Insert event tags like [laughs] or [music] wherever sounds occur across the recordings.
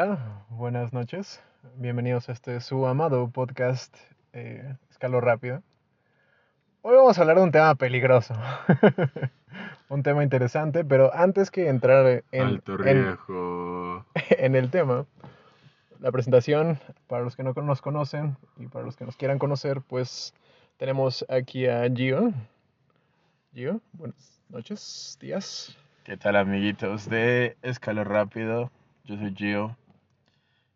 Hola, buenas noches. Bienvenidos a este su amado podcast eh, Escalo Rápido. Hoy vamos a hablar de un tema peligroso. [laughs] un tema interesante, pero antes que entrar en, Alto en, riesgo. [laughs] en el tema, la presentación, para los que no nos conocen y para los que nos quieran conocer, pues tenemos aquí a Gio. Gio, buenas noches, días. ¿Qué tal amiguitos de Escalo Rápido? Yo soy Gio.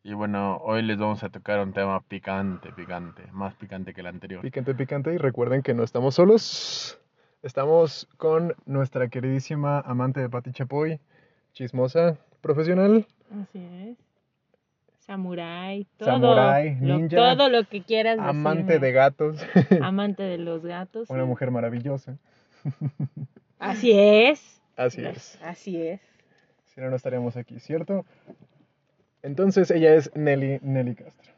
Y bueno, hoy les vamos a tocar un tema picante, picante, más picante que el anterior. Picante, picante. Y recuerden que no estamos solos. Estamos con nuestra queridísima amante de Pati Chapoy, chismosa, profesional, Así es. Samurai, todo. Samurai, lo- ninja, todo lo que quieras amante decirme. de gatos, [laughs] Amante de los gatos. una sí. mujer maravillosa. Así es. Así es. Así es. Si no, no estaríamos aquí, ¿cierto? Entonces ella es Nelly, Nelly Castro.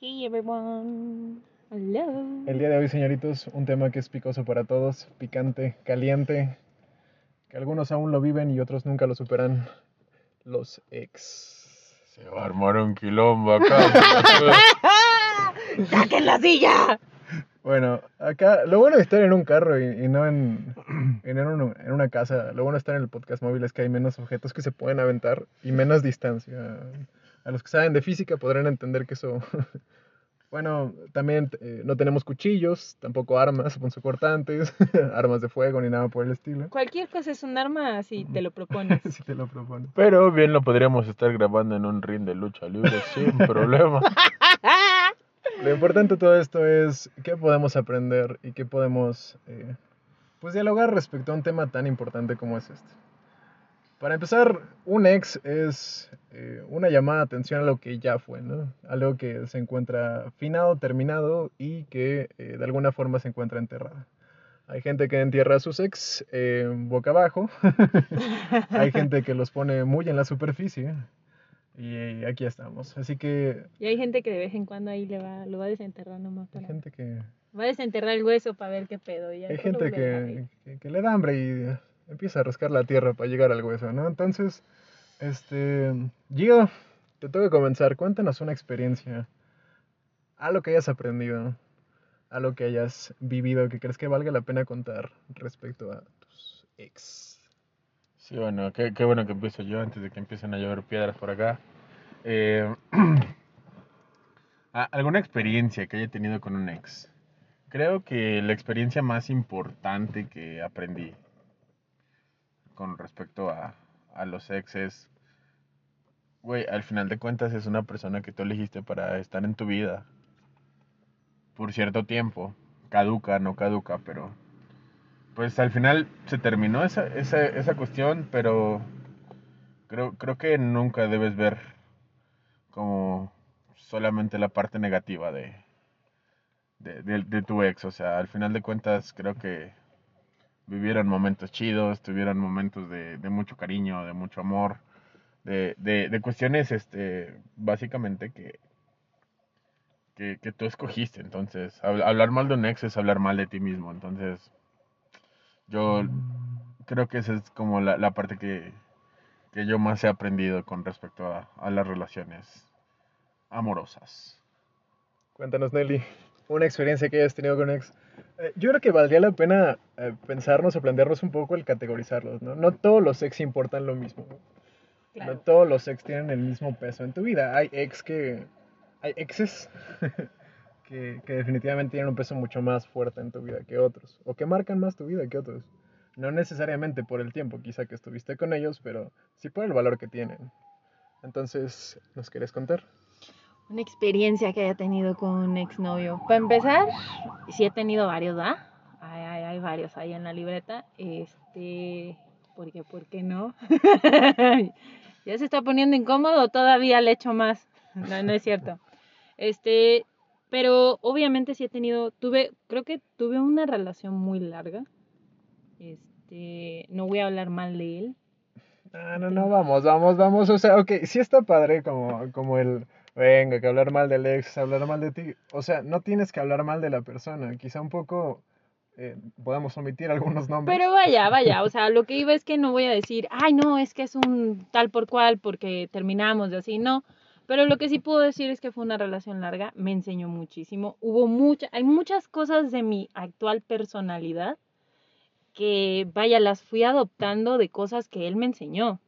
Hey everyone. Hello. El día de hoy, señoritos, un tema que es picoso para todos, picante, caliente, que algunos aún lo viven y otros nunca lo superan, los ex. Se va a armar un quilombo acá. [laughs] ¡Saquen la silla! Bueno, acá lo bueno de estar en un carro y, y no en, en, un- en una casa, lo bueno de estar en el podcast móvil es que hay menos objetos que se pueden aventar y menos distancia. A los que saben de física podrán entender que eso... [laughs] Bueno, también eh, no tenemos cuchillos, tampoco armas punzocortantes, [laughs] armas de fuego ni nada por el estilo. Cualquier cosa es un arma si te lo [laughs] propones. Si te lo propones. Pero bien lo podríamos estar grabando en un ring de lucha libre sin problema. Lo importante de todo esto es qué podemos aprender y qué podemos eh, pues dialogar respecto a un tema tan importante como es este. Para empezar, un ex es eh, una llamada de atención a lo que ya fue, ¿no? Algo que se encuentra finado, terminado y que eh, de alguna forma se encuentra enterrada. Hay gente que entierra a sus ex boca abajo. [laughs] Hay gente que los pone muy en la superficie. Y aquí estamos. Así que Y hay gente que de vez en cuando ahí le va, lo va a desenterrar nomás hay gente que Va a desenterrar el hueso para ver qué pedo. y ya Hay lo gente a que, que, que le da hambre y empieza a rascar la tierra para llegar al hueso, ¿no? Entonces, este, Gio, te tengo que comenzar. Cuéntanos una experiencia, algo que hayas aprendido, algo que hayas vivido, que crees que valga la pena contar respecto a tus ex. Sí, bueno, qué, qué bueno que empiezo yo antes de que empiecen a llover piedras por acá. Eh, [clears throat] ¿a- ¿Alguna experiencia que haya tenido con un ex? Creo que la experiencia más importante que aprendí con respecto a, a los exes, güey, al final de cuentas es una persona que tú elegiste para estar en tu vida por cierto tiempo. Caduca, no caduca, pero pues al final se terminó esa, esa, esa cuestión, pero creo, creo que nunca debes ver como solamente la parte negativa de, de, de- tu ex. O sea, al final de cuentas creo que vivieron momentos chidos, tuvieron momentos de, de mucho cariño, de mucho amor, de, cuestiones, este, básicamente que, que, que tú escogiste. Entonces, hab- hablar mal de un ex es hablar mal de ti mismo. Entonces, yo creo que esa es como la, la parte que, que yo más he aprendido con respecto a, a las relaciones amorosas. Cuéntanos, Nelly, una experiencia que hayas tenido con ex. Eh, yo creo que valdría la pena eh, pensarnos o plantearnos un poco el categorizarlos, ¿no? No todos los ex importan lo mismo, ¿no? Claro. No todos los ex tienen el mismo peso en tu vida. Hay ex que. Hay exes que, que definitivamente tienen un peso mucho más fuerte en tu vida que otros. O que marcan más tu vida que otros. No necesariamente por el tiempo quizá que estuviste con ellos, pero sí por el valor que tienen. Entonces, ¿nos querés contar? Una experiencia que haya tenido con un exnovio. Para empezar, sí he tenido varios, ¿va? Hay, hay, hay varios ahí en la libreta. Este, porque, ¿por qué no? [laughs] ya se está poniendo incómodo, todavía le echo más. No, no es cierto. [laughs] Este, pero obviamente sí he tenido, tuve, creo que tuve una relación muy larga. Este, no voy a hablar mal de él. Ah, no, no, vamos, vamos, vamos. O sea, ok, sí está padre como, como el, venga, que hablar mal del ex, hablar mal de ti. O sea, no tienes que hablar mal de la persona. Quizá un poco eh, podemos omitir algunos nombres. Pero vaya, vaya, o sea, lo que iba es que no voy a decir, ay, no, es que es un tal por cual porque terminamos de así, no. Pero lo que sí puedo decir es que fue una relación larga, me enseñó muchísimo. Hubo mucha, hay muchas cosas de mi actual personalidad que, vaya, las fui adoptando de cosas que él me enseñó,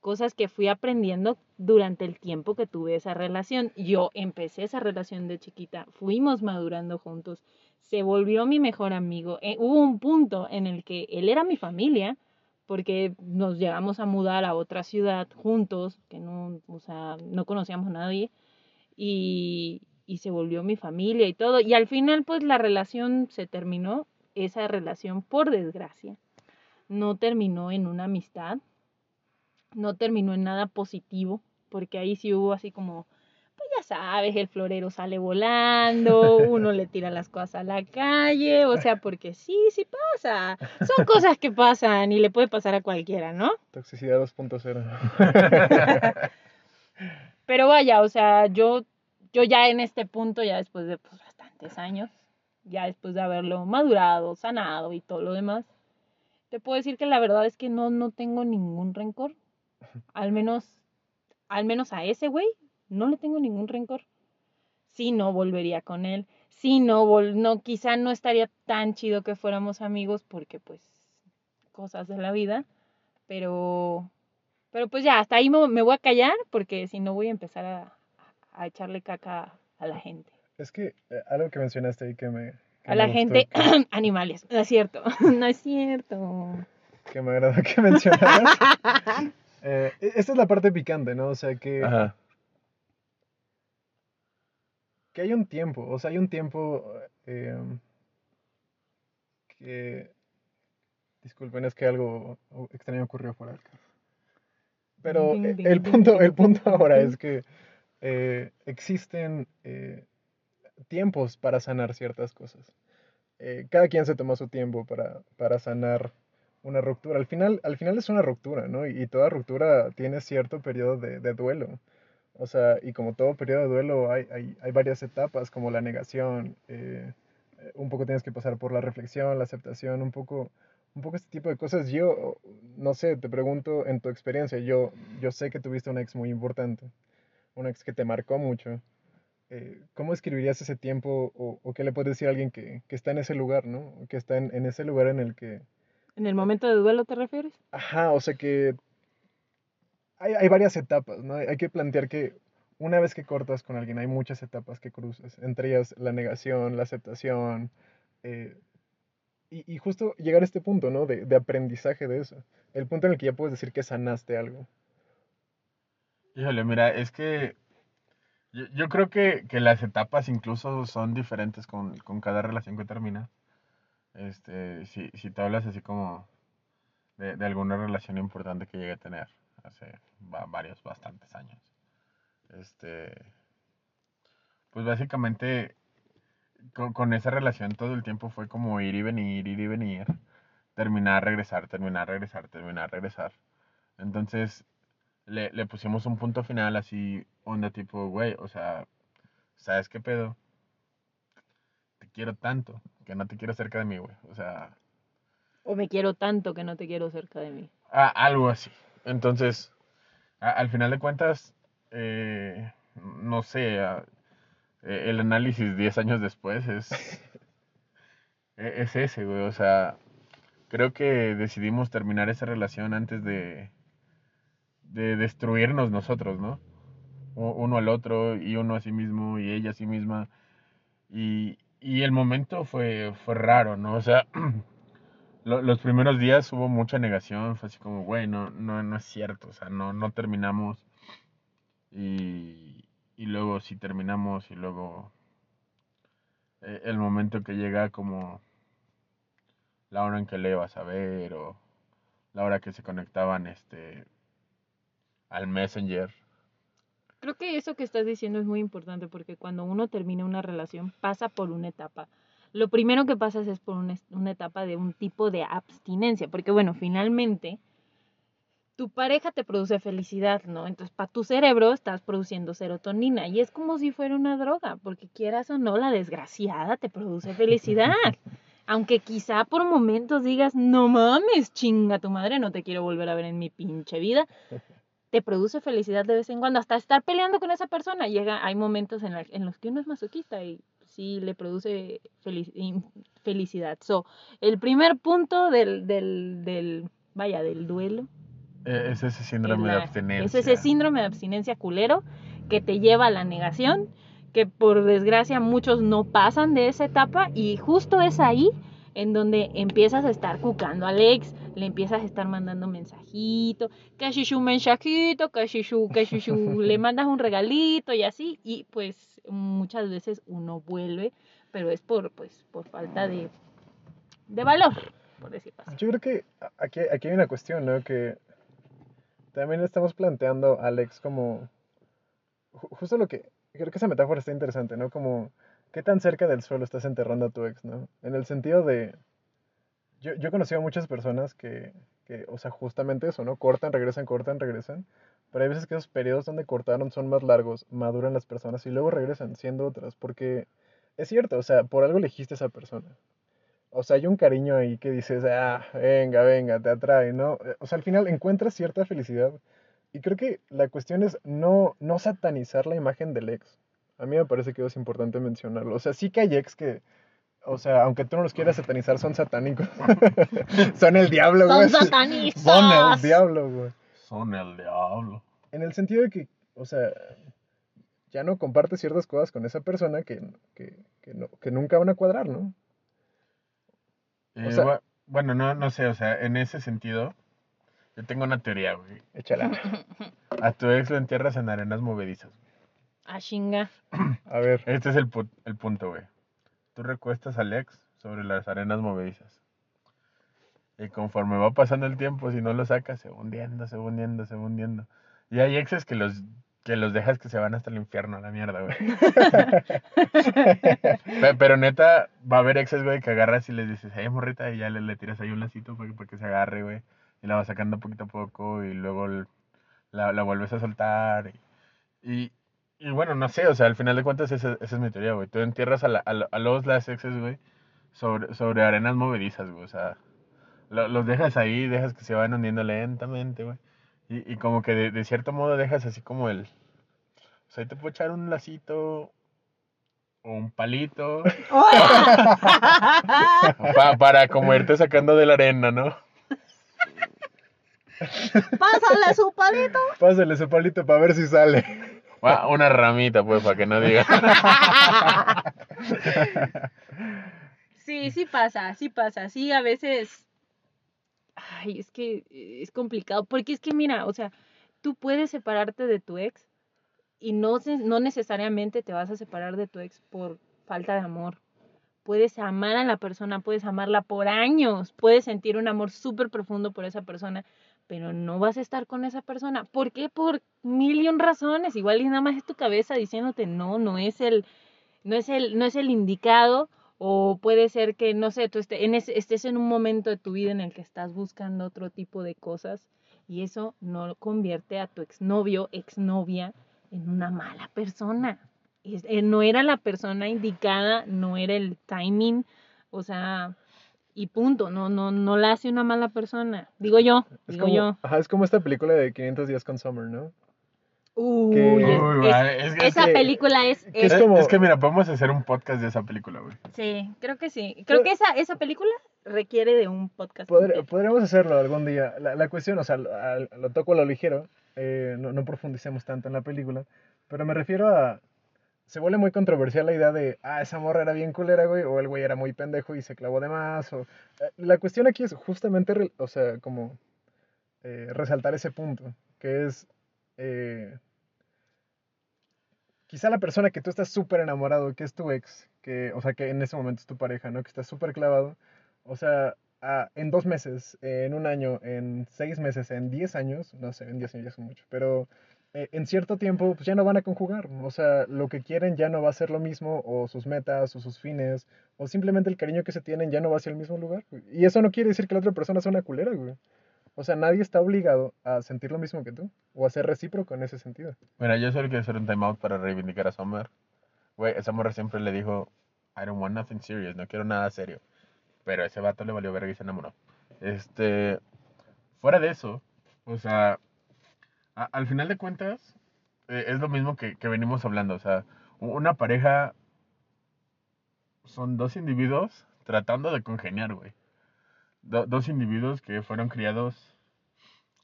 cosas que fui aprendiendo durante el tiempo que tuve esa relación. Yo empecé esa relación de chiquita, fuimos madurando juntos se volvió mi mejor amigo. Eh, hubo un punto en el que él era mi familia, porque nos llegamos a mudar a otra ciudad juntos, que no, o sea, no conocíamos a nadie, y, y se volvió mi familia y todo. Y al final, pues la relación se terminó, esa relación, por desgracia, no terminó en una amistad, no terminó en nada positivo, porque ahí sí hubo así como sabes, el florero sale volando, uno le tira las cosas a la calle, o sea, porque sí, sí pasa. Son cosas que pasan y le puede pasar a cualquiera, ¿no? Toxicidad 2.0. Pero vaya, o sea, yo, yo ya en este punto, ya después de pues, bastantes años, ya después de haberlo madurado, sanado y todo lo demás, te puedo decir que la verdad es que no, no tengo ningún rencor. Al menos, al menos a ese güey, no le tengo ningún rencor. Si no volvería con él, si no, no, quizá no estaría tan chido que fuéramos amigos porque pues cosas de la vida, pero, pero pues ya, hasta ahí me, voy a callar porque si no voy a empezar a, a, echarle caca a la gente. Es que eh, algo que mencionaste ahí que me... a la gente, [clears throat] animales, no es cierto, [laughs] no es cierto. Que me agrada que [laughs] mencionaras. [laughs] eh, e, esta es la parte picante, ¿no? O sea que... Ajá que hay un tiempo, o sea, hay un tiempo em, que... Disculpen, es que algo extraño ocurrió fuera del carro. Pero e, el punto, el punto ahora es [laughs] que eh, existen eh, tiempos para sanar ciertas cosas. Eh, cada quien se toma su tiempo para, para, sanar una ruptura. Al final, al final es una ruptura, ¿no? Y, toda ruptura tiene cierto periodo de, de duelo. O sea, y como todo periodo de duelo hay, hay, hay varias etapas, como la negación, eh, un poco tienes que pasar por la reflexión, la aceptación, un poco, un poco este tipo de cosas. Yo, no sé, te pregunto en tu experiencia, yo, yo sé que tuviste un ex muy importante, un ex que te marcó mucho. Eh, ¿Cómo escribirías ese tiempo o, o, qué le puedes decir a alguien que, que, está en ese lugar, ¿no? Que está en, en ese lugar en el que... ¿En el momento de duelo te refieres? Ajá, o sea que hay, hay, varias etapas, ¿no? Hay que plantear que una vez que cortas con alguien hay muchas etapas que cruzas, entre ellas la negación, la aceptación, eh, y, y, justo llegar a este punto, ¿no? De, de, aprendizaje de eso, el punto en el que ya puedes decir que sanaste algo. Híjole, mira, es que yo, yo creo que, que, las etapas incluso son diferentes con, con cada relación que termina. Este, si, si te hablas así como de, de alguna relación importante que llegue a tener hace varios, bastantes años. Este, pues básicamente con, esa relación todo el tiempo fue como ir y venir, ir y venir, terminar, regresar, terminar, regresar, terminar, regresar. Entonces le, le pusimos un punto final así, onda tipo, güey, o sea, ¿sabes qué pedo? Te quiero tanto que no te quiero cerca de mí, güey. O sea... O me quiero tanto que no te quiero cerca de mí. Ah, algo así. Entonces, al final de cuentas, eh, no sé, e, el análisis 10 años después es, [laughs] e, es ese, güey. O sea, creo que decidimos terminar esa relación antes de, de destruirnos nosotros, ¿no? Uno al otro y uno a sí mismo y ella a sí misma. Y, y el momento fue, fue raro, ¿no? O sea, [clears throat] los primeros días hubo mucha negación, fue así como, güey, no, no, es cierto, o sea, no, no terminamos. Y, y luego sí terminamos y luego eh, el momento que llega como la hora en que le ibas a ver o la hora que se conectaban este al Messenger. Creo que eso que estás diciendo es muy importante porque cuando uno termina una relación pasa por una etapa lo primero que pasas es por una, etapa de un tipo de abstinencia, porque bueno, finalmente tu pareja te produce felicidad, ¿no? Entonces, para tu cerebro estás produciendo serotonina y es como si fuera una droga, porque quieras o no, la desgraciada te produce felicidad. [laughs] Aunque quizá por momentos digas, no mames, chinga tu madre, no te quiero volver a ver en mi pinche vida. [laughs] Te produce felicidad de vez en cuando, hasta estar peleando con esa persona. Llega, hay momentos en, la- en los que uno es masoquista y sí le produce felicidad. So, el primer punto del, del, del, vaya, del duelo Eh, Es ese síndrome de la- abstinencia. Es ese síndrome de abstinencia culero que te lleva a la negación, que por desgracia muchos no pasan de esa etapa y justo es ahí en donde empiezas a estar cucando al ex, le empiezas a estar mandando mensajito, que si su mensajito, que si su, que si su, le [laughs] mandas un regalito y así, y pues muchas veces uno vuelve, pero es por, pues, por falta de, de valor, por decirlo así. Yo creo que aquí, aquí hay una cuestión, ¿no? Que también estamos planteando Alex como ju- justo lo que creo que esa metáfora está interesante, ¿no? Como qué tan cerca del suelo estás enterrando a tu ex, ¿no? En el sentido de yo, yo he conocido a muchas personas que, que, o sea, justamente eso, ¿no? Cortan, regresan, cortan, regresan. Pero hay veces que esos periodos donde cortaron son más largos, maduran las personas y luego regresan siendo otras. Porque es cierto, o sea, por algo elegiste a esa persona. O sea, hay un cariño ahí que dices, ah, venga, venga, te atrae, ¿no? Eh, O sea, al final encuentras cierta felicidad. Y creo que la cuestión es no, no satanizar la imagen del ex. A mí me parece que es importante mencionarlo. O sea, sí que hay ex que, o sea, aunque tú no los quieras satanizar, son satánicos. [laughs] son el diablo, Son güey. satanistas. Son el diablo, güey. Son el diablo. En el sentido de que, o sea, ya no compartes ciertas cosas con esa persona que, que, que, no, que nunca van a cuadrar, ¿no? Eh, sea- bueno, no, no sé, o sea, en ese sentido, yo tengo una teoría, güey. Échala. [laughs] A tu ex lo entierras en arenas movedizas. Ah, chinga. [clears throat] A ver. Este es el, pu- el punto, güey. Tú recuestas al ex sobre las arenas movedizas. Y conforme va pasando el tiempo, si no lo sacas, se va hundiendo, se va hundiendo, se va hundiendo. Y hay exes que los, que los dejas que se van hasta el infierno, a la mierda, güey. [laughs] Pe- Pero neta, va a haber exes, güey, que agarras y les dices, hey, morrita, y ya le, le tiras ahí un lacito para que, para que se agarre, güey. Y la vas sacando poquito a poco y luego la, la vuelves a soltar. Y, y, y bueno, no sé, o sea, al final de cuentas esa, esa es mi teoría, güey. Tú entierras a, la- a, a los las exes, güey, sobre, sobre arenas movedizas, güey. O sea, lo- los dejas ahí, dejas que se vayan hundiendo lentamente, güey. Y, y como que de, de cierto modo dejas así como el... O sea, ahí te puedo echar un lacito o un palito [laughs] pa- para como irte sacando de la arena, ¿no? Pásale su palito. Pásale ese palito para ver si sale. Ah, Una ramita, pues, para que no diga. Sí, sí pasa, sí pasa. Sí, a veces. Es que es complicado. Porque es que, mira, o sea, tú puedes separarte de tu ex y no, no necesariamente te vas a separar de tu ex por falta de amor. Puedes amar a la persona, puedes amarla por años, puedes sentir un amor súper profundo por esa persona, pero no vas a estar con esa persona. ¿Por qué? Por mil y un razones. Igual y nada más es tu cabeza diciéndote no, no es el, no es el, no es el indicado. O puede ser que, no sé, tú estés en, ese- estés en un momento de tu vida en el que estás buscando otro tipo de cosas y eso no convierte a tu exnovio, exnovia en una mala persona. Es- eh, no era la persona indicada, no era el timing, o sea, y punto, no, no, no la hace una mala persona. Digo yo, Es digo como, yo. ajá, es como esta película de 500 días con Summer, ¿no? Uy, que- es- Uy, es- vale, es que- esa que- película es, que es es- Es, como- es que mira, podemos hacer un podcast de esa película, güey. sí, creo que sí. Creo que esa, esa película requiere de un podcast. Podr- podríamos hacerlo algún día. La, la cuestión, o sea, lo, lo toco a lo ligero, eh, no, no profundicemos tanto en la película, pero me refiero a... Se vuelve muy controversial la idea de, ah, esa morra era bien culera, güey, o el güey era muy pendejo y se clavó de más, o... eh, la cuestión aquí es justamente, o sea, como eh, resaltar ese punto, que es... eh, quizá la persona que tú estás súper enamorado, que es tu ex, que, o sea, que en ese momento es tu pareja, ¿no? Que estás súper clavado, o sea, ah, en dos meses, en un año, en seis meses, en diez años, no sé, en diez años ya son mucho, pero eh, en cierto tiempo pues ya no van a conjugar, o sea, lo que quieren ya no va a ser lo mismo, o sus metas, o sus fines, o simplemente el cariño que se tienen ya no va hacia el mismo lugar. Y eso no quiere decir que la otra persona sea una culera, güey. O sea, nadie está obligado a sentir lo mismo que tú, o a ser recíproco en ese sentido. Mira, yo solo quiero hacer un timeout para reivindicar a Summer. Güey, esa siempre le dijo, I don't want nothing serious, no quiero nada serio. Pero ese vato le valió verga y se enamoró. Este, fuera de eso, o sea, al final de cuentas, eh, es lo mismo que, que venimos hablando. O sea, una pareja son dos individuos tratando de congeniar, güey. Do- dos individuos que fueron criados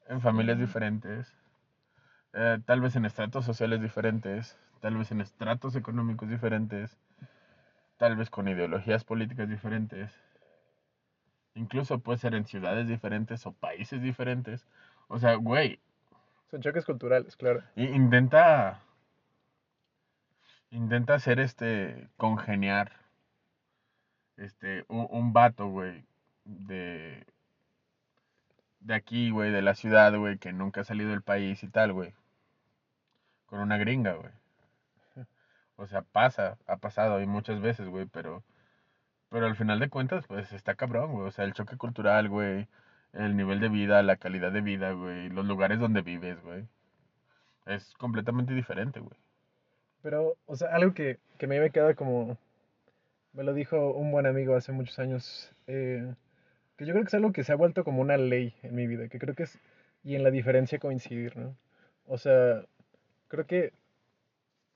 en familias diferentes, eh, tal vez en estratos sociales diferentes, tal vez en estratos económicos diferentes, tal vez con ideologías políticas diferentes, incluso puede ser en ciudades diferentes o países diferentes. O sea, güey, Son choques culturales, claro. intenta intenta hacer este congeniar este un, un vato, güey, de de aquí, güey, de la ciudad, güey, que nunca ha salido del país y tal, güey. Con una gringa, güey. [laughs] O sea, pasa, ha pasado y muchas veces, güey, pero pero al final de cuentas, pues está cabrón, güey. O sea, el choque cultural, güey, el nivel de vida, la calidad de vida, güey, los lugares donde vives, güey. Es completamente diferente, güey. Pero, o sea, algo que, que a mí me queda como... Me lo dijo un buen amigo hace muchos años. eh, que yo creo que es algo que se ha vuelto como una ley en mi vida. Que creo que es... Y en la diferencia coincidir, ¿no? O sea, creo que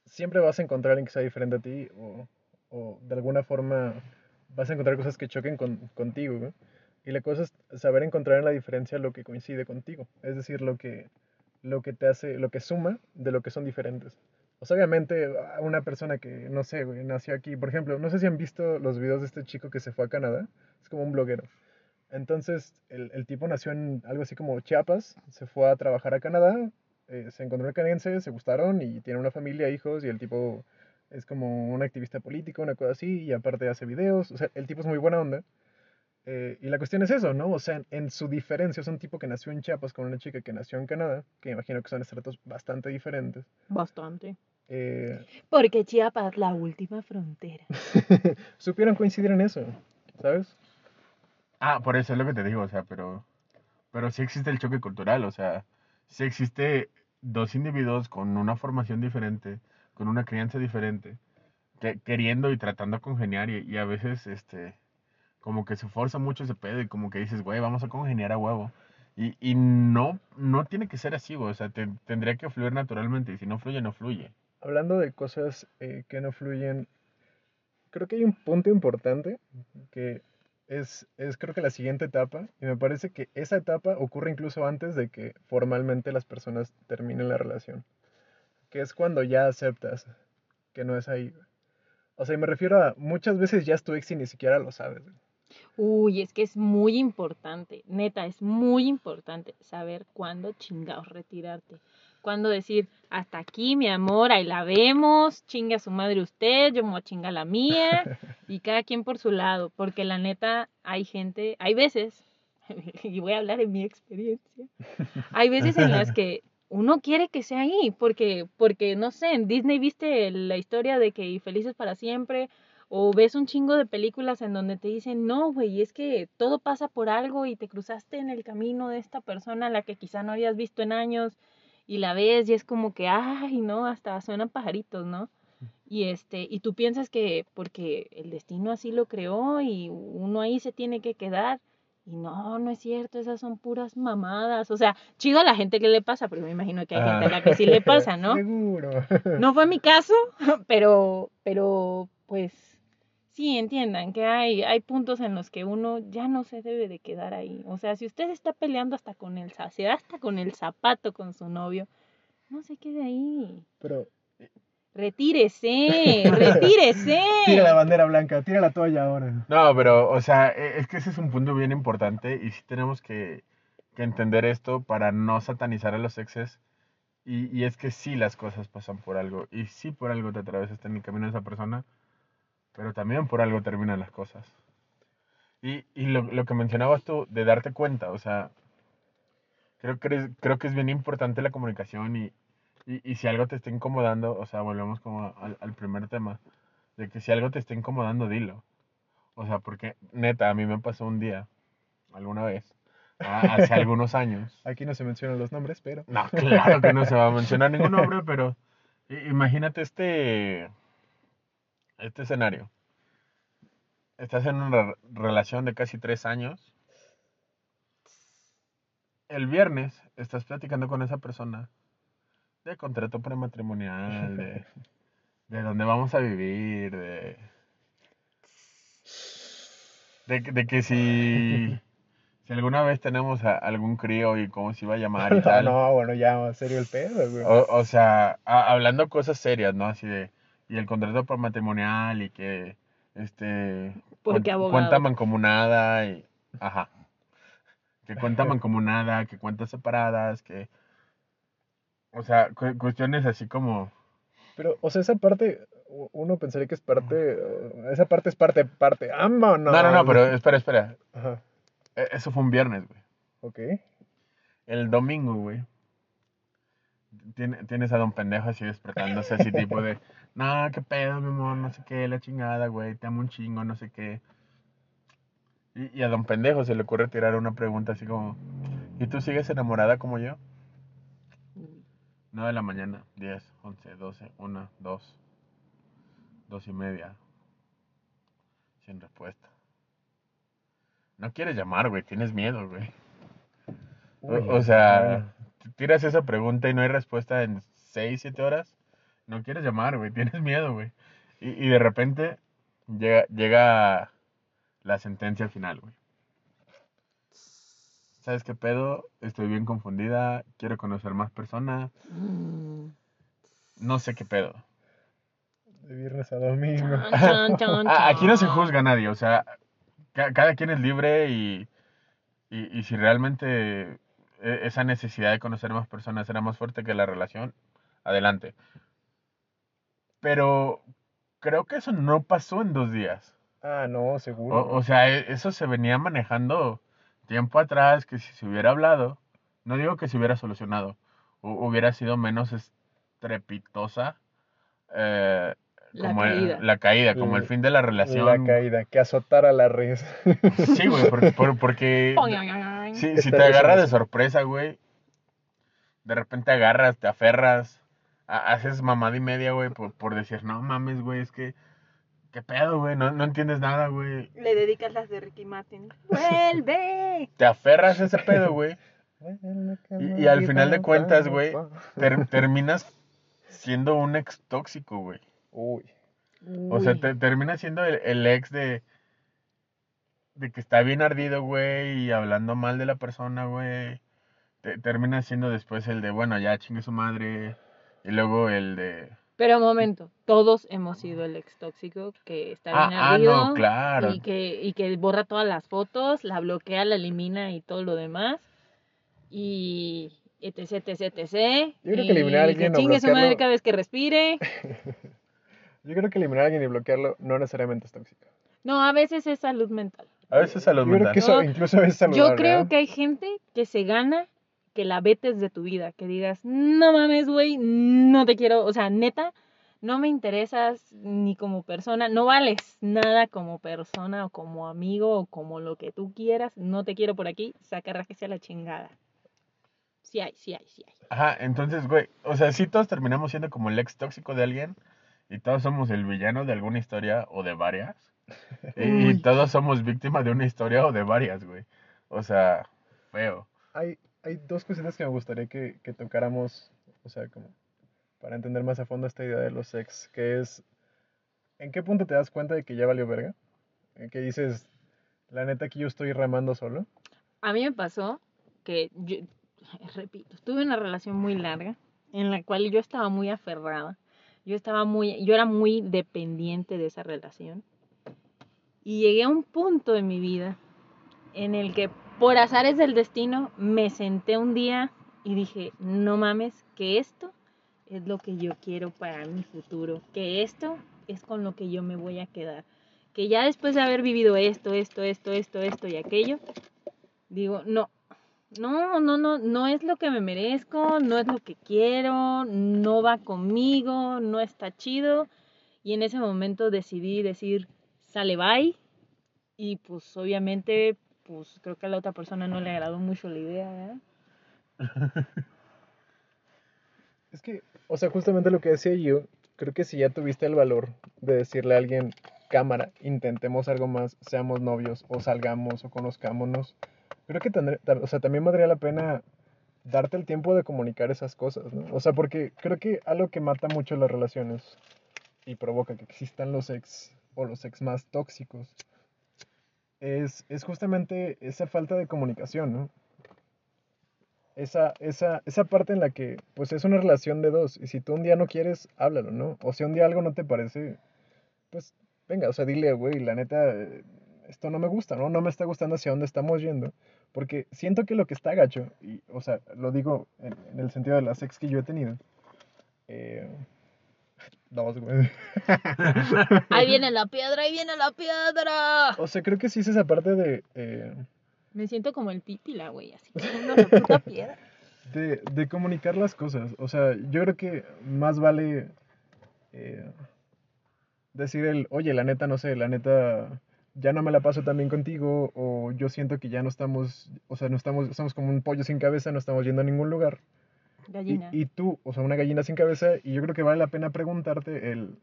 siempre vas a encontrar alguien que sea diferente a ti. O, o de alguna forma vas a encontrar cosas que choquen con, contigo, ¿no? Y la cosa es saber encontrar en la diferencia lo que coincide contigo. Es decir, lo que, lo que te hace, lo que suma de lo que son diferentes. O sea, obviamente, una persona que, no sé, güey, nació aquí, por ejemplo, no sé si han visto los videos de este chico que se fue a Canadá, es como un bloguero. Entonces, el, el tipo nació en algo así como Chiapas, se fue a trabajar a Canadá, eh, se encontró en canadiense, se gustaron y tiene una familia, hijos, y el tipo es como un activista político, una cosa así, y aparte hace videos, o sea, el tipo es muy buena onda. Eh, y la cuestión es eso, ¿no? O sea, en, en su diferencia, es un tipo que nació en Chiapas con una chica que nació en Canadá, que imagino que son estratos bastante diferentes. Bastante. Eh, Porque Chiapas, la última frontera. [laughs] supieron coincidir en eso, ¿sabes? Ah, por eso es lo que te digo, o sea, pero pero sí existe el choque cultural, o sea, sí existe dos individuos con una formación diferente, con una crianza diferente, que, queriendo y tratando de congeniar y, y a veces este como que se forza mucho ese pedo y como que dices, güey, vamos a congeniar a huevo. Y, y no, no tiene que ser así, güey, o sea, te- tendría que fluir naturalmente y si no fluye, no fluye. Hablando de cosas eh, que no fluyen, creo que hay un punto importante que es, es creo que la siguiente etapa, y me parece que esa etapa ocurre incluso antes de que formalmente las personas terminen la relación, que es cuando ya aceptas que no es ahí. O sea, y me refiero a muchas veces ya es tu ex y ni siquiera lo sabes. Uy, es que es muy importante, neta, es muy importante saber cuándo chingados retirarte. Cuándo decir, hasta aquí, mi amor, ahí la vemos, chinga a su madre usted, yo me voy a chingar la mía, [laughs] y cada quien por su lado, porque la neta, hay gente, hay veces, [laughs] y voy a hablar en mi experiencia, hay veces en las que uno quiere que sea ahí, porque, porque no sé, en Disney viste la historia de que felices para siempre, o ves un chingo de películas en donde te dicen, no, güey, es que todo pasa por algo y te cruzaste en el camino de esta persona a la que quizá no habías visto en años y la ves y es como que, ay, no, hasta suenan pajaritos, ¿no? Y este, y tú piensas que porque el destino así lo creó y uno ahí se tiene que quedar. Y no, no es cierto, esas son puras mamadas. O sea, chido a la gente que le pasa, pero me imagino que hay gente a la que sí le pasa, ¿no? [laughs] Seguro. No fue mi caso, [laughs] pero, pero, pues, sí, entiendan que hay, hay puntos en los que uno ya no se debe de quedar ahí. O sea, si usted está peleando hasta con el, se da hasta con el zapato con su novio, no se quede ahí. Pero Retírese, [laughs] retírese. tira la bandera blanca, tira la toalla ahora. No, pero, o sea, e- es que ese es un punto bien importante y sí tenemos que, que entender esto para no satanizar a los exes. Y, y es que sí las cosas pasan por algo y sí por algo te atravesaste en el camino de esa persona, pero también por algo terminan las cosas. Y, y lo, lo que mencionabas tú de darte cuenta, o sea, creo que, es- creo que es bien importante la comunicación y, y, y si algo te está incomodando, o sea, volvemos como al, al primer tema, de que si algo te está incomodando, dilo. O sea, porque neta, a mí me pasó un día, alguna vez, a- hace [laughs] algunos años. Aquí no se mencionan los nombres, pero... No, claro que no se va a [laughs] mencionar ningún nombre, pero imagínate este, este escenario. estás en una re- relación de casi tres años. El viernes estás platicando con esa persona de contrato prematrimonial, de, [laughs] de dónde vamos a vivir, de, de, que- de que si, si alguna vez tenemos a- algún crío y cómo se iba a llamar y [laughs] tal. no, bueno, ya, serio el pedo, güey. O, o sea, a- hablando cosas serias, ¿no? Así de, y el contrato por matrimonial y que, este, Porque cuen- abogado. cuenta mancomunada y, ajá, que cuenta mancomunada, que cuentas separadas, que, o sea, cu- cuestiones así como, Pero, o sea, esa parte, uno pensaría que es parte, eh, esa parte es parte, parte, ¡vámonos! no, no, no, pero espera, espera, Ajá, E- eso fue un viernes, güey. ok. El domingo, güey. tiene- Tienes a don pendejo así despertándose, así tipo de, [laughs] no, qué pedo, mi amor, no sé qué, la chingada, güey, te amo un chingo, no sé qué. Y, y a don pendejo se le ocurre tirar una pregunta así como, ¿y tú sigues enamorada como yo? 9 de la mañana, 10, 11, 12, 1, 2, 2 y media. Sin respuesta. No quieres llamar, güey, tienes miedo, güey. O, Uy, o sea, tiras esa pregunta y no hay respuesta en 6, 7 horas. No quieres llamar, güey, [laughs] tienes miedo, güey. Y, y de repente llega, llega la sentencia final, güey. ¿Sabes qué pedo? Estoy bien confundida, quiero conocer más personas, Mm. no sé qué pedo. De viernes a domingo. [laughs] Aquí no se juzga a nadie, o sea, ca- cada quien es libre y, y, y si realmente e- esa necesidad de conocer más personas era más fuerte que la relación, adelante. Pero creo que eso no pasó en dos días. Ah, no, seguro. O, o sea, e- eso se venía manejando tiempo atrás, que si se hubiera hablado, no digo que se hubiera solucionado, hu- hubiera sido menos estrepitosa eh, La como el- caída. la caída, como el La- fin de la la relación. caída, que azotara la red. Sí, güey, por- por- porque si, si te agarra de sorpresa, güey, de repente agarras, te aferras, haces mamada y media, güey, por, por decir, no mames, güey, es que, ¿qué pedo, güey? No, no entiendes nada, güey. Le dedicas las de Ricky Martin. ¡Vuelve! Te aferras a ese pedo, güey. Y- y al final de cuentas, güey, ter- [laughs] terminas siendo un ex tóxico, güey. Uy. O sea, te, termina siendo el, el ex de, de que está bien ardido, güey, y hablando mal de la persona, güey. Te, termina siendo después el de, bueno, ya chingue su madre. Y luego el de... Pero momento, todos hemos sido el ex tóxico que está Ah, bien ah, ardido no, claro. y que y que borra todas las fotos, la bloquea, la elimina y todo lo demás. Y etc, etc, etc. Yo creo que y eliminar a alguien que o chingue su madre cada vez que respire. [laughs] Yo creo que eliminar a alguien y bloquearlo no necesariamente es tóxico. No, a veces es salud mental. A veces salud Yo creo mental. que eso No, incluso es saludable. Yo creo ¿eh? que hay gente que se gana que la vetes de tu vida, que digas, no mames, güey, no te quiero, o sea, neta, no me interesas ni como persona, no vales nada como persona o como amigo o como lo que tú quieras, no te quiero por aquí, saca rájese a la chingada. Sí hay, sí hay, sí hay. Ajá, entonces, güey, o sea, sí todos terminamos siendo como el ex tóxico de alguien y todos somos el villano de alguna historia o de varias. [laughs] Y, todos somos víctimas de una historia o de varias, güey. O sea, feo. Hay, hay dos cositas que me gustaría que, que tocáramos, o sea, como para entender más a fondo esta idea de los ex, que es, ¿en qué punto te das cuenta de que ya valió verga? En que dices, la neta aquí yo estoy remando solo. A mí me pasó que, yo, [laughs] repito, tuve una relación muy larga en la cual yo estaba muy aferrada. Yo estaba muy, yo era muy dependiente de esa relación. Y llegué a un punto de mi vida en el que por azares del destino me senté un día y dije, no mames, que esto es lo que yo quiero para mi futuro, que esto es con lo que yo me voy a quedar. Que ya después de haber vivido esto, esto, esto, esto, esto y aquello, digo, no, no, no, no, no es lo que me merezco, no es lo que quiero, no va conmigo, no está chido. Y en ese momento decidí decir, sale bye. Y pues obviamente, pues creo que a la otra persona no le agradó mucho la idea, ¿verdad? [laughs] Es que, o sea, justamente lo que decía yo, creo que si ya tuviste el valor de decirle a alguien, cámara intentemos algo más, seamos novios o salgamos o conozcámonos. Creo que tendré, o sea, también valdría la pena darte el tiempo de comunicar esas cosas, ¿no? O sea, porque creo que algo que mata mucho las relaciones y provoca que existan los ex o los ex más tóxicos es, es justamente esa falta de comunicación, ¿no? Esa, esa, esa parte en la que, pues, es una relación de dos. Y si tú un día no quieres, háblalo, ¿no? O si un día algo no te parece, pues, venga, o sea, dile, güey, la neta, eh, esto no me gusta, ¿no? No me está gustando hacia dónde estamos yendo. Porque siento que lo que está gacho, y, o sea, lo digo en, en el sentido de las ex que yo he tenido. Eh, dos, güey. [laughs] Ahí viene la piedra, ahí viene la piedra. O sea, creo que sí es esa parte de... eh, Me siento como el pípila, güey, así como una [laughs] puta piedra. de, de comunicar las cosas. O sea, yo creo que más vale eh, decir el, oye, la neta, no sé, la neta, ya no me la paso tan bien contigo, o yo siento que ya no estamos, o sea, no estamos, estamos como un pollo sin cabeza, no estamos yendo a ningún lugar. Y, Gallina. y tú, o sea, una gallina sin cabeza, y yo creo que vale la pena preguntarte el,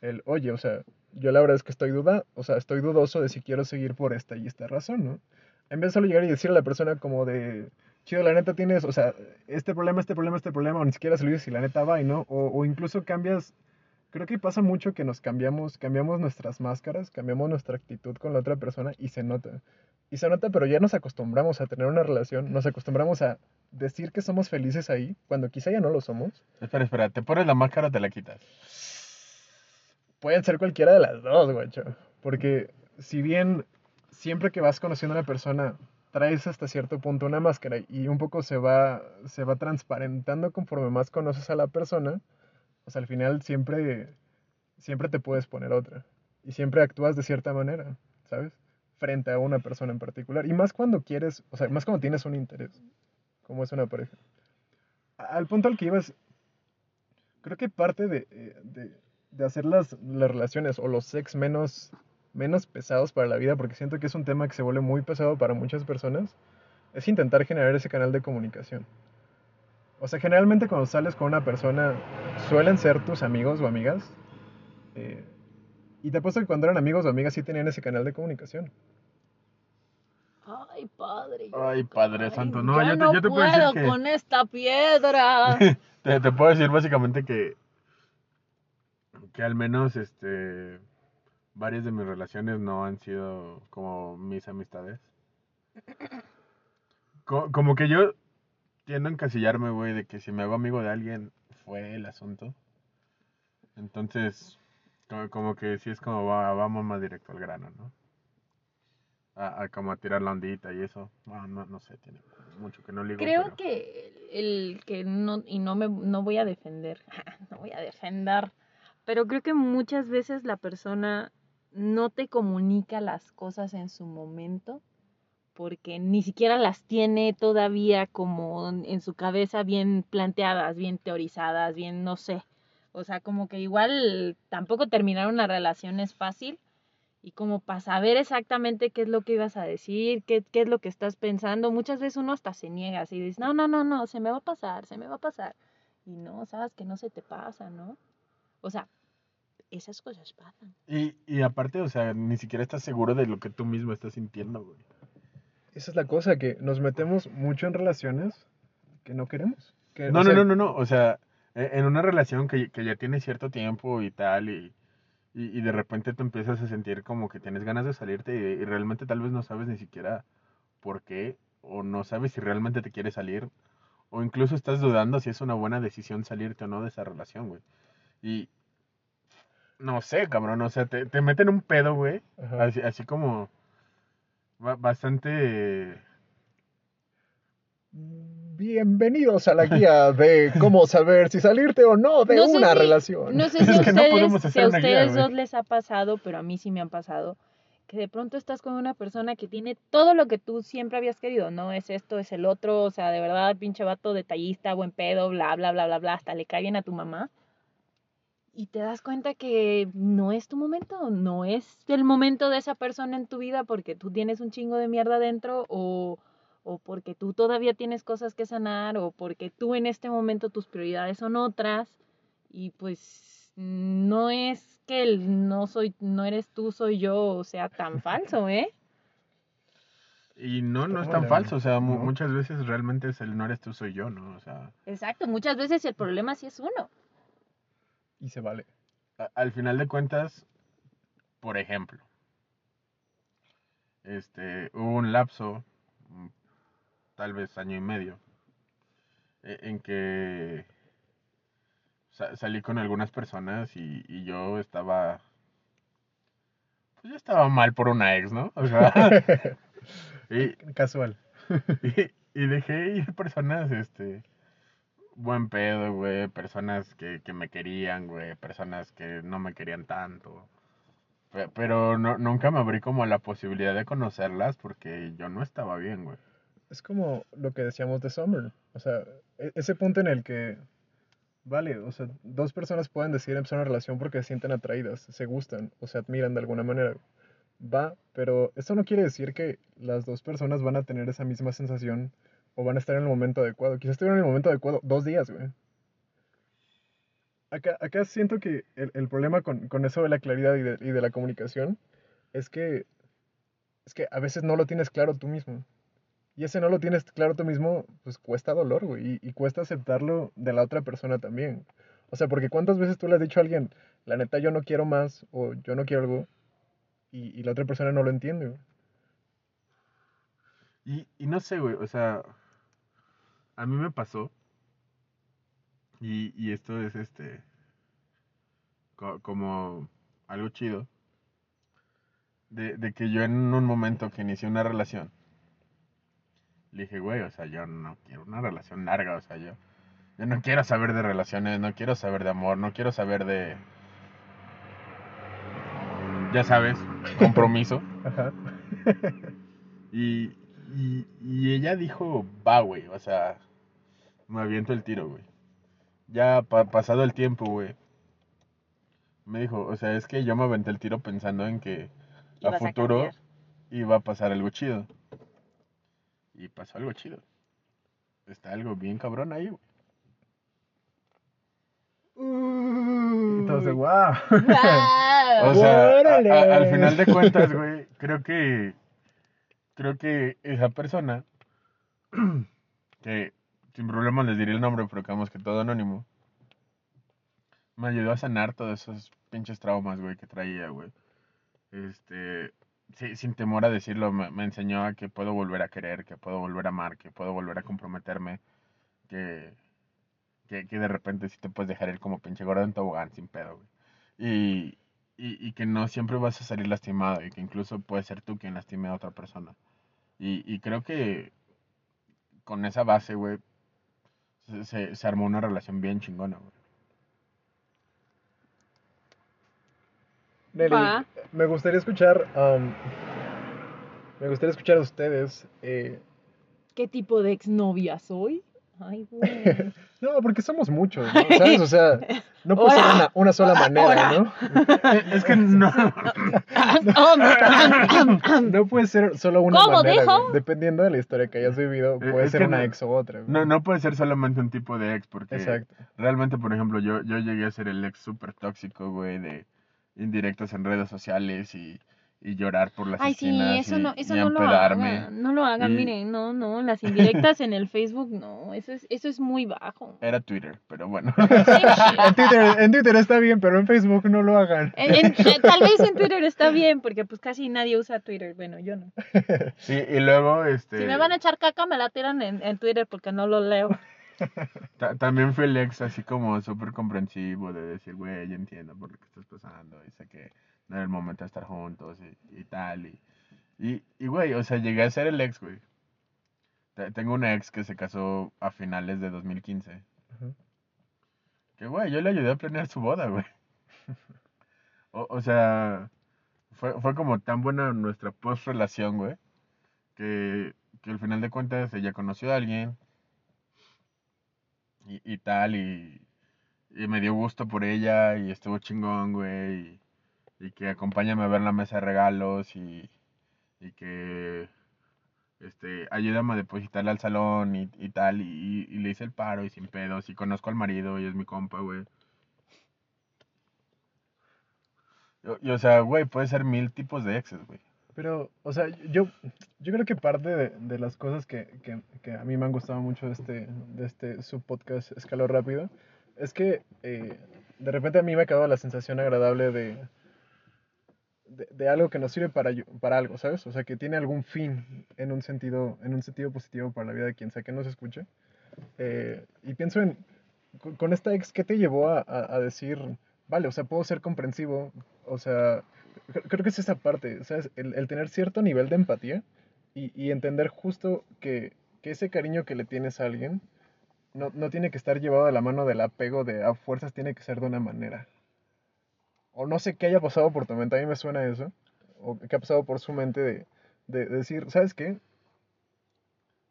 el, oye, o sea, yo la verdad es que estoy duda, o sea, estoy dudoso de si quiero seguir por esta y esta razón, ¿no? En vez de solo llegar y decirle a la persona como de, chido, la neta tienes, o sea, este problema, este problema, este problema, o ni siquiera se lo dices y la neta va, ¿no? O, o incluso cambias, creo que pasa mucho que nos cambiamos, cambiamos nuestras máscaras, cambiamos nuestra actitud con la otra persona y se nota. Y se nota, pero ya nos acostumbramos a tener una relación, nos acostumbramos a decir que somos felices ahí, cuando quizá ya no lo somos. Espera, espera, ¿te pones la máscara o te la quitas? Pueden ser cualquiera de las dos, guacho. Porque si bien siempre que vas conociendo a una persona traes hasta cierto punto una máscara y un poco se va, se va transparentando conforme más conoces a la persona, o sea, al final siempre, siempre te puedes poner otra. Y siempre actúas de cierta manera, ¿sabes? Frente a una persona en particular. Y más cuando quieres, o sea, más cuando tienes un interés, como es una pareja. Al punto al que ibas, creo que parte de, eh, de, de hacer las, las relaciones o los sex menos, menos pesados para la vida, porque siento que es un tema que se vuelve muy pesado para muchas personas, es intentar generar ese canal de comunicación. O sea, generalmente cuando sales con una persona, suelen ser tus amigos o amigas. eh, y te apuesto que cuando eran amigos o amigas sí tenían ese canal de comunicación. Ay, padre. Ay, Padre Ay, Santo. No, yo te, no yo te puedo puedo decir que... con esta piedra. [laughs] Te, te puedo decir básicamente que... Que al menos, este... Varias de mis relaciones no han sido como mis amistades. Co- como que yo tiendo a encasillarme, güey, de que si me hago amigo de alguien fue el asunto. Entonces, como, como que sí es como va- vamos más directo al grano, ¿no? A, a como a tirar la ondita y eso. Bueno, no, no sé, tiene mucho que no ligo. Creo pero- que el, el que no, y no me no voy a defender, [laughs] no voy a defender, pero creo que muchas veces la persona no te comunica las cosas en su momento porque ni siquiera las tiene todavía como en su cabeza bien planteadas, bien teorizadas, bien no sé. O sea, como que igual tampoco terminar una relación es fácil y como para saber exactamente qué es lo que ibas a decir, qué, qué es lo que estás pensando, muchas veces uno hasta se niega así, dices, no, no, no, no, se me va a pasar, se me va a pasar. Y no, sabes que no se te pasa, ¿no? O sea, esas cosas pasan. Y, y aparte, o sea, ni siquiera estás seguro de lo que tú mismo estás sintiendo, güey. Esa es la cosa, que nos metemos mucho en relaciones que no queremos. Que, No, no, sea, no, no, no. O sea, en una relación que, que ya tiene cierto tiempo y tal, y, y, y de repente te empiezas a sentir como que tienes ganas de salirte y, y realmente tal vez no sabes ni siquiera por qué, o no sabes si realmente te quieres salir, o incluso estás dudando si es una buena decisión salirte o no de esa relación, güey. Y no sé, cabrón, o sea, te, te meten un pedo, güey, así, así como ba- bastante... Bienvenidos a la guía de cómo saber si salirte o no de No sé una si- relación. No sé si a no ustedes, si a guía, dos les ha pasado, pero a mí sí me han pasado, que de pronto estás con una persona que tiene todo lo que tú siempre habías querido, no es esto, es el otro, o sea, de verdad, pinche vato detallista, buen pedo, bla, bla, bla, bla, bla, hasta le cae bien a tu mamá. Y te das cuenta que no es tu momento, no es el momento de esa persona en tu vida porque tú tienes un chingo de mierda dentro o, o porque tú todavía tienes cosas que sanar o porque tú en este momento tus prioridades son otras y pues no es que el no soy, no eres tú, soy yo, sea tan falso, ¿eh? Y no, no es tan falso, o sea, muchas veces realmente es el no eres tú, soy yo, ¿no? O sea, Exacto, muchas veces el problema sí es uno. Y se vale. a- al final de cuentas, por ejemplo, este, hubo un lapso, mm, tal vez año y medio, e- en que sa- salí con algunas personas y, y yo estaba, pues yo estaba mal por una ex, ¿no? O sea, [laughs] y, Casual. [laughs] y, y dejé ir personas, este, buen pedo, güey, personas que, que me querían, güey, personas que no me querían tanto. Pe- Pero no, nunca me abrí como a la posibilidad de conocerlas porque yo no estaba bien, güey. Es como lo que decíamos de Summer. O sea, e- ese punto en el que, vale, o sea, dos personas pueden decidir empezar una relación porque se sienten atraídas, se gustan o se admiran de alguna manera. Va, pero eso no quiere decir que las dos personas van a tener esa misma sensación o van a estar en el momento adecuado. Quizás estuvieron en el momento adecuado dos días, güey. Acá, acá siento que el, el problema con, con eso de la claridad y de, y de la comunicación es que, es que a veces no lo tienes claro tú mismo. Y ese no lo tienes claro tú mismo, pues cuesta dolor, güey. Y, y cuesta aceptarlo de la otra persona también. O sea, porque ¿cuántas veces tú le has dicho a alguien, la neta, yo no quiero más o yo no quiero algo? Y, y la otra persona no lo entiende, güey. Y, y no sé, güey, o sea, a mí me pasó. Y, y esto es este. co- como algo chido. De, de que yo en un momento que inicié una relación. Le dije, güey, o sea, yo no quiero una relación larga, o sea, yo. Yo no quiero saber de relaciones, no quiero saber de amor, no quiero saber de. Ya sabes, compromiso. [laughs] Ajá. [laughs] Y, y, y ella dijo, va, güey, o sea, me aviento el tiro, güey. Ya pa- pasado el tiempo, güey. Me dijo, o sea, es que yo me aventé el tiro pensando en que a futuro iba a pasar algo chido. Y pasó algo chido. Está algo bien cabrón ahí, güey. Entonces, wow. [laughs] O sea, a- al final de cuentas, güey, creo que creo que esa persona [clears throat] que sin problemas les diré el nombre, pero digamos que todo anónimo, me ayudó a sanar todos esos pinches traumas, güey, que traía, güey. Este, sí, sin temor a decirlo, me, me enseñó a que puedo volver a querer, que puedo volver a amar, que puedo volver a comprometerme, que, que, que de repente sí te puedes dejar ir como pinche gordo en tobogán sin pedo, güey. Y, y, y que no siempre vas a salir lastimado y que incluso puede ser tú quien lastime a otra persona. Y, y creo que con esa base, güey, se, se, se armó una relación bien chingona, güey. Nelly, Va. me gustaría escuchar, um, me gustaría escuchar a ustedes. eh, ¿Qué tipo de exnovia soy? Ay, güey. [laughs] no, porque somos muchos, ¿no? ¿sabes? O sea, no puede ser una, una sola manera. ¿no? [laughs] Es que no. [laughs] No puede ser solo una ¿Cómo manera, dijo? Dependiendo de la historia que hayas vivido, Eh, puede es ser una no- ex o otra. güey. No, no puede ser solamente un tipo de ex, porque Exacto. realmente, por ejemplo, yo, yo llegué a ser el ex súper tóxico, güey, de indirectos en redes sociales y, y llorar por las Ay, sí, eso y, no, eso y no lo hagan, no lo hagan, Y- miren, no, no, las indirectas en el Facebook, no, eso es, eso es muy bajo. Era Twitter, pero bueno. En Twitter, en Twitter está bien, pero en Facebook no lo hagan. En- en- eh, tal vez en Twitter está bien, porque pues casi nadie usa Twitter, bueno, yo no. Sí, y luego, este... Si me van a echar caca, me la tiran en, en Twitter porque no lo leo. Ta- También fue el ex así como súper comprensivo de decir, güey, yo entiendo por lo que estás pasando y sé que no era el momento de estar juntos y, y tal. Y, y, y, güey, o sea, llegué a ser el ex, güey. Te- Tengo una ex que se casó a finales de 2015. Ujú. Que, güey, yo le ayudé a planear su boda, güey. [laughs] O, o sea, fue, fue como tan buena nuestra post-relación, güey, que, que al final de cuentas ella conoció a alguien y, y tal, y, y me dio gusto por ella y estuvo chingón, güey, y, y que acompáñame a ver la mesa de regalos y, que este, ayúdame a depositarle al salón y, tal, y, y le hice el paro y sin pedos, y conozco al marido y es mi compa, güey. Y, o sea, güey, puede ser mil tipos de exes, güey. Pero, o sea, yo, yo creo que parte de, de las cosas que, que, que, a mí me han gustado mucho de este, de este subpodcast Escalo Rápido es que eh, de repente a mí me ha quedado la sensación agradable de, de, de, algo que nos sirve para, para algo, ¿sabes? O sea, que tiene algún fin en un sentido, en un sentido positivo para la vida de quien sea que nos escuche. Eh, y pienso en, con esta ex, ¿qué te llevó a, a, a decir, vale, o sea, puedo ser comprensivo, o sea, creo que es esa parte, ¿sabes? El, el tener cierto nivel de empatía y, y entender justo que, que, ese cariño que le tienes a alguien no, no, tiene que estar llevado de la mano del apego de a fuerzas, tiene que ser de una manera. O no sé qué haya pasado por tu mente, a mí me suena eso, o qué ha pasado por su mente de, de, de decir, ¿sabes qué?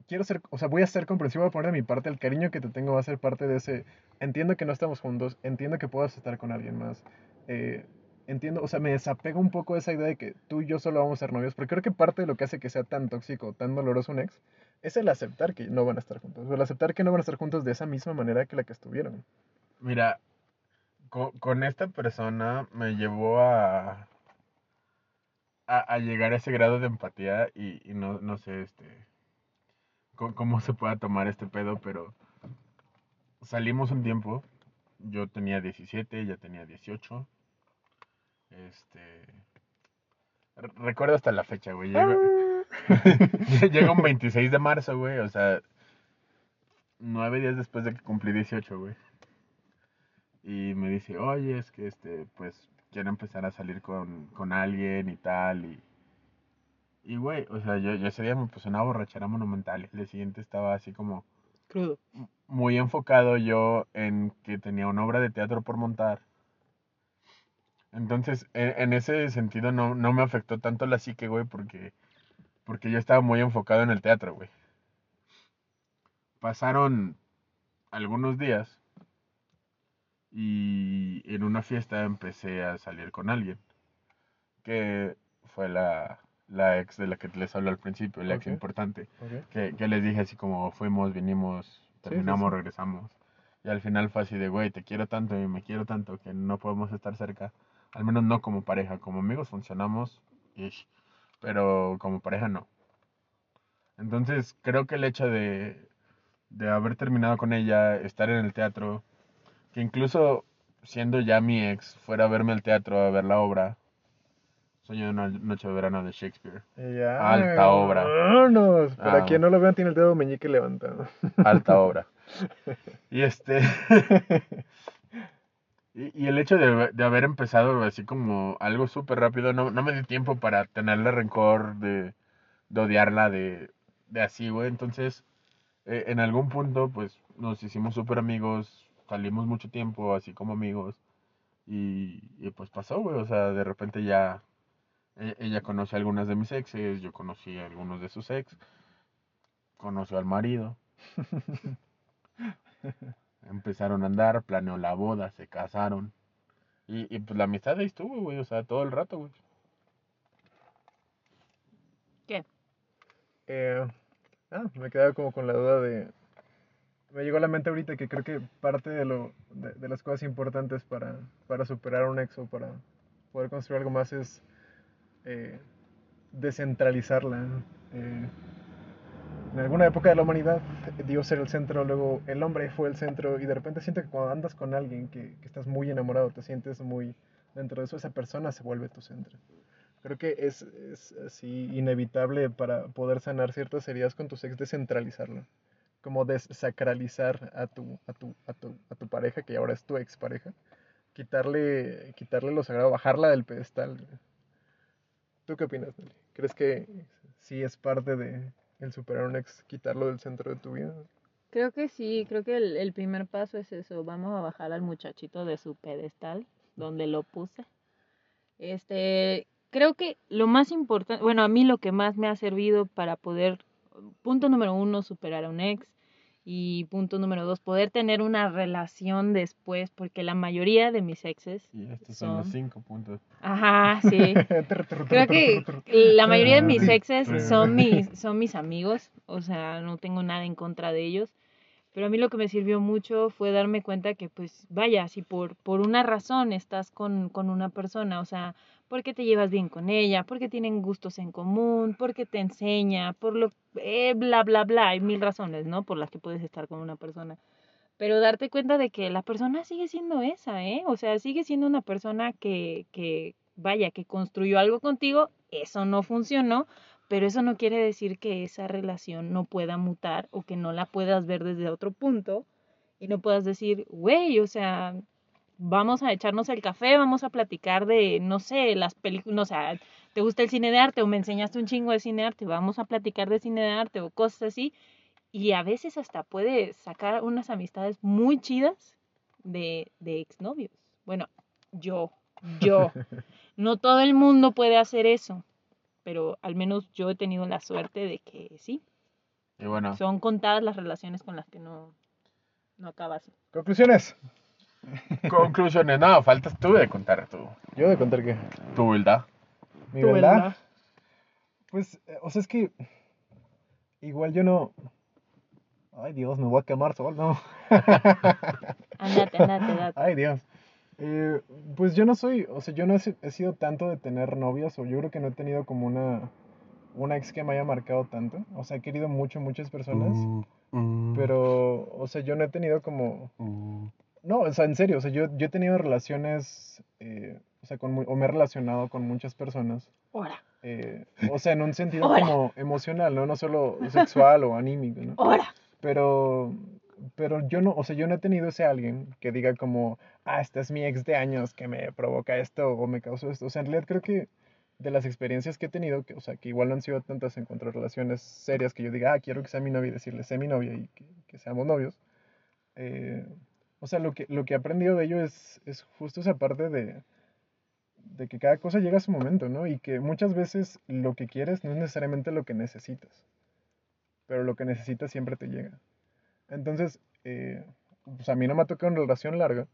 Quiero ser, o sea, voy a ser comprensivo, voy a poner de mi parte, el cariño que te tengo va a ser parte de ese, entiendo que no estamos juntos, entiendo que puedas estar con alguien más, eh, entiendo, o sea, me desapego un poco de esa idea de que tú y yo solo vamos a ser novios, porque creo que parte de lo que hace que sea tan tóxico, tan doloroso un ex, es el aceptar que no van a estar juntos, o el aceptar que no van a estar juntos de esa misma manera que la que estuvieron. Mira, con, con esta persona me llevó a, a, a, llegar a ese grado de empatía y, y no, no sé, este, cómo, se pueda tomar este pedo, pero salimos un tiempo, yo tenía 17, ella tenía 18 este. Recuerdo hasta la fecha, güey. Llega, [laughs] llega un 26 de marzo, güey. O sea, nueve días después de que cumplí 18, güey. Y me dice, oye, es que este, pues, quiero empezar a salir con, con alguien y tal. Y, y güey, o sea, yo, yo ese día me puse una borrachera monumental. El día siguiente estaba así como. Crudo. Muy enfocado yo en que tenía una obra de teatro por montar entonces, en, en, ese sentido no, no me afectó tanto la psique, güey, porque, porque yo estaba muy enfocado en el teatro, güey. Pasaron algunos días y en una fiesta empecé a salir con alguien, que fue la, la ex de la que les hablé al principio, la okay. ex importante, okay. que, que, les dije así como fuimos, vinimos, terminamos, sí, sí, sí. regresamos. Y al final fue así de, güey, te quiero tanto y me quiero tanto que no podemos estar cerca al menos no como pareja. Como amigos funcionamos, ish, pero como pareja no. Entonces creo que el hecho de, de haber terminado con ella, estar en el teatro, que incluso siendo ya mi ex, fuera a verme al teatro, a ver la obra. Sueño de una noche de verano de Shakespeare. Ya, Alta obra. Vámonos. Para ah. quien no lo vean, tiene el dedo meñique levantado. Alta obra. [laughs] Y este. [laughs] Y, y, el hecho de, de, haber empezado así como algo súper rápido, no, no, me dio tiempo para tenerle rencor, de, de odiarla, de, de, así, güey. Entonces, eh, en algún punto, pues nos hicimos súper amigos, salimos mucho tiempo así como amigos. Y, y pues pasó, güey. O sea, de repente ya e, ella conoce a algunas de mis exes, yo conocí a algunos de sus ex, conoció al marido. [laughs] Empezaron a andar, planeó la boda, se casaron. Y, y pues la amistad ahí estuvo, güey, o sea, todo el rato, güey. ¿Qué? Eh, ah, me quedaba como con la duda de... Me llegó a la mente ahorita que creo que parte de, lo, de, de las cosas importantes para, para superar un exo, para poder construir algo más es eh, descentralizarla. Eh, en alguna época de la humanidad Dios era el centro, luego el hombre fue el centro y de repente siento que cuando andas con alguien que, que, estás muy enamorado, te sientes muy dentro de eso, esa persona se vuelve tu centro. Creo que es, es así inevitable para poder sanar ciertas heridas con tu ex descentralizarlo, como desacralizar a tu, a tu, a tu, a tu pareja, que ahora es tu expareja, quitarle, quitarle lo sagrado, bajarla del pedestal. ¿Tú qué opinas, Nelly? ¿Crees que sí es parte de, el superar un ex, quitarlo del centro de tu vida? Creo que sí, creo que el, el, primer paso es eso, vamos a bajar al muchachito de su pedestal, donde lo puse. Este, creo que lo más importante, bueno, a mí lo que más me ha servido para poder, punto número uno, superar a un ex, y punto número dos, poder tener una relación después, porque la mayoría de mis exes. Y estos son, son los cinco puntos. Ajá, sí. [laughs] Creo que la mayoría de mis exes son [laughs] mis, son mis amigos, o sea, no tengo nada en contra de ellos, Pero a mí lo que me sirvió mucho fue darme cuenta que, pues, vaya, si por, por una razón estás con, con una persona, o sea, porque te llevas bien con ella, porque tienen gustos en común, porque te enseña, por lo, eh, bla, bla, bla, hay mil razones, ¿no? Por las que puedes estar con una persona. Pero darte cuenta de que la persona sigue siendo esa, ¿eh? O sea, sigue siendo una persona que, que vaya, que construyó algo contigo, eso no funcionó, pero eso no quiere decir que esa relación no pueda mutar o que no la puedas ver desde otro punto y no puedas decir, güey, o sea, vamos a echarnos el café, vamos a platicar de, no sé, las películas, o sea, te gusta el cine de arte o me enseñaste un chingo de cine de arte, vamos a platicar de cine de arte o cosas así. Y a veces hasta puede sacar unas amistades muy chidas de, de exnovios. Bueno, yo, yo. [laughs] No todo el mundo puede hacer eso pero al menos yo he tenido la suerte de que sí. Y bueno. Son contadas las relaciones con las que no, no acabas. Conclusiones. Conclusiones. No, faltas tú de contar tú. ¿Yo de contar qué? Tu verdad. ¿Mi verdad? Pues, eh, o sea, es que igual yo no... Ay, Dios, me voy a quemar solo, ¿no? [laughs] andate, andate, andate. Ay, Dios. Eh, pues yo no soy, o sea, yo no he, sido tanto de tener novias, o yo creo que no he tenido como una, una ex que me haya marcado tanto. O sea, he querido mucho, muchas personas, mm, mm. pero, o sea, yo no he tenido como... Mm. No, o sea, en serio, o sea, yo, yo he tenido relaciones, eh, o sea, con, o me he relacionado con muchas personas. Ahora. Eh, o sea, en un sentido como emocional, ¿no? No solo sexual o anímico, ¿no? Ahora. Pero, pero yo no, o sea, yo no he tenido ese alguien que diga como, ah, esta es mi ex de años que me provoca esto o me causó esto. O sea, en realidad creo que de las experiencias que he tenido, que, o sea, que igual no han sido tantas en cuanto a relaciones serias que yo diga, ah, quiero que sea mi novia y decirle, sé mi novia y que, seamos novios. Eh, o sea, lo que, lo que he aprendido de ello es, es justo esa parte de, de que cada cosa llega a su momento, ¿no? Y que muchas veces lo que quieres no es necesariamente lo que necesitas, pero lo que necesitas siempre te llega. Entonces, eh, pues a mí no me ha tocado una relación larga,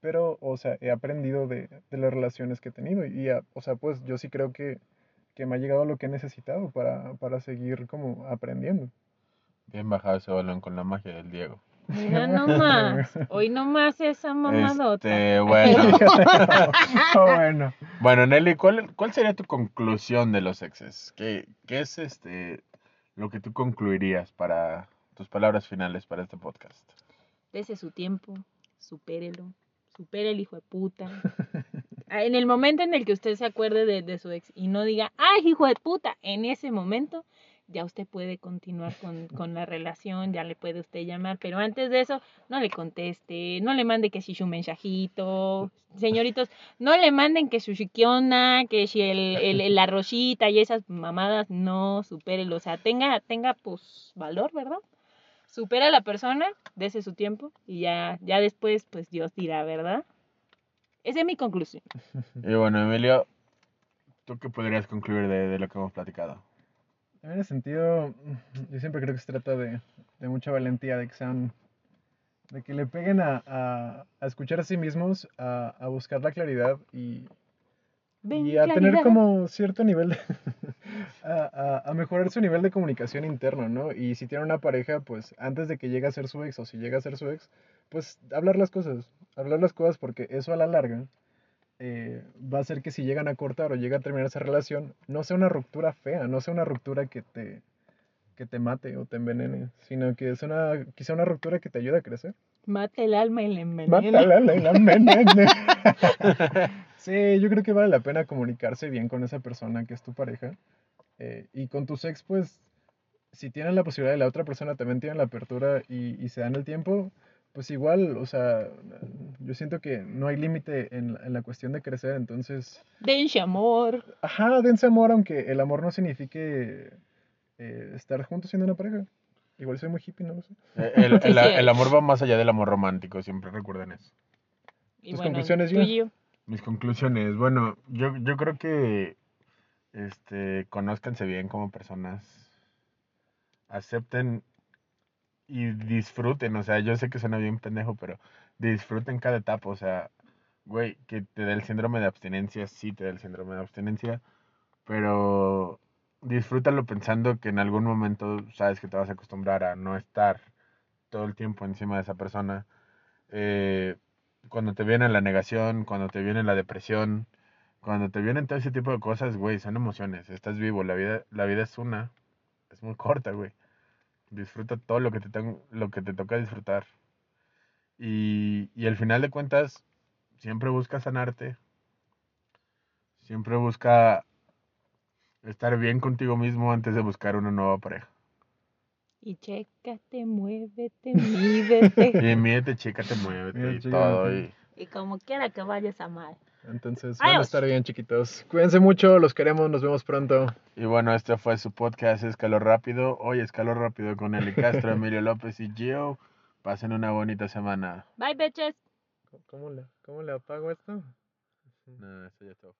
pero, o sea, he aprendido de, de las relaciones que he tenido y, o sea, pues yo sí creo que, que, me ha llegado lo que he necesitado para, para seguir como aprendiendo. Bien bajado ese balón con la magia del Diego. Mira nomás, [laughs] hoy nomás esa mamadota. Este, [laughs] bueno. [laughs] bueno. Bueno, Nelly, ¿cuál, ¿cuál sería tu conclusión de los exes? ¿Qué, qué es este lo que tú concluirías para tus palabras finales para este podcast. Dese su tiempo, supérelo, supere el hijo de puta. Ah, en el momento en el que usted se acuerde de, su ex y no diga, ay, hijo de puta, en ese momento ya usted puede continuar con, con, la relación, ya le puede usted llamar, pero antes de eso, no le conteste, no le mande que si su mensajito, señoritos, no le manden que su chiquiona, que si el, el, rosita y esas mamadas, no, supérelo, o sea, tenga, tenga pues valor, ¿verdad? supera a la persona, dese su tiempo y ya, ya después, pues Dios dirá, ¿verdad? Esa es mi conclusión. [laughs] Y bueno, Emilio, ¿tú qué podrías concluir de, lo que hemos platicado? En ese sentido, yo siempre creo que se trata de, mucha valentía, de que sean, de que le peguen a, a, escuchar a sí mismos, a, a buscar la claridad y, y a tener como cierto nivel de, [laughs] a, a, mejorar su nivel de comunicación interno, ¿no? Y si tiene una pareja, pues antes de que llegue a ser su ex o si llega a ser su ex, pues hablar las cosas, hablar las cosas porque eso a la larga eh, va a hacer que si llegan a cortar o llega a terminar esa relación, no sea una ruptura fea, no sea una ruptura que te, que te mate o te envenene, sino que es una, quizá una ruptura que te ayude a crecer. Mate el alma y la envenena. Mate el alma y la envenena. [laughs] sí, yo creo que vale la pena comunicarse bien con esa persona que es tu pareja eh, y con tus ex, pues, si tienen la posibilidad y la otra persona también tiene la apertura y, y se dan el tiempo, pues igual, o sea, yo siento que no hay límite en, en, la cuestión de crecer, entonces... Dense amor. Ajá, dense amor, aunque el amor no signifique eh, estar juntos siendo una pareja. Igual soy muy hippie, no lo sé. Eh, el, el, el, amor va más allá del amor romántico, siempre recuerden eso. ¿Tus conclusiones, yo? Mis conclusiones, bueno, yo, yo creo que este, conózcanse bien como personas. Acepten y disfruten. O sea, yo sé que suena bien pendejo, pero disfruten cada etapa. O sea, güey, que te dé el síndrome de abstinencia, sí te da el síndrome de abstinencia. Pero disfrútalo pensando que en algún momento sabes que te vas a acostumbrar a no estar todo el tiempo encima de esa persona. Eh, cuando te viene la negación, cuando te viene la depresión, cuando te vienen todo ese tipo de cosas, güey, son emociones. Estás vivo, la vida, la vida es una, es muy corta, güey. Disfruta todo lo que te, ten- lo que te toca disfrutar. Y, y al final de cuentas, siempre busca sanarte. Siempre busca estar bien contigo mismo antes de buscar una nueva pareja. Y chécate, muévete, mídete. [laughs] Y mídete, chécate, muévete y chécate. todo. Y, y como quiera que vayas a mal. Entonces, van a estar bien, chiquitos. Cuídense mucho, los queremos, nos vemos pronto. y bueno, este fue su podcast Escaló Rápido. Hoy Escaló Rápido con Eli Castro, Emilio López y Gio. Pasen una bonita semana. Bye, bitches. ¿Cómo le, cómo le apago esto? No, eso ya estaba.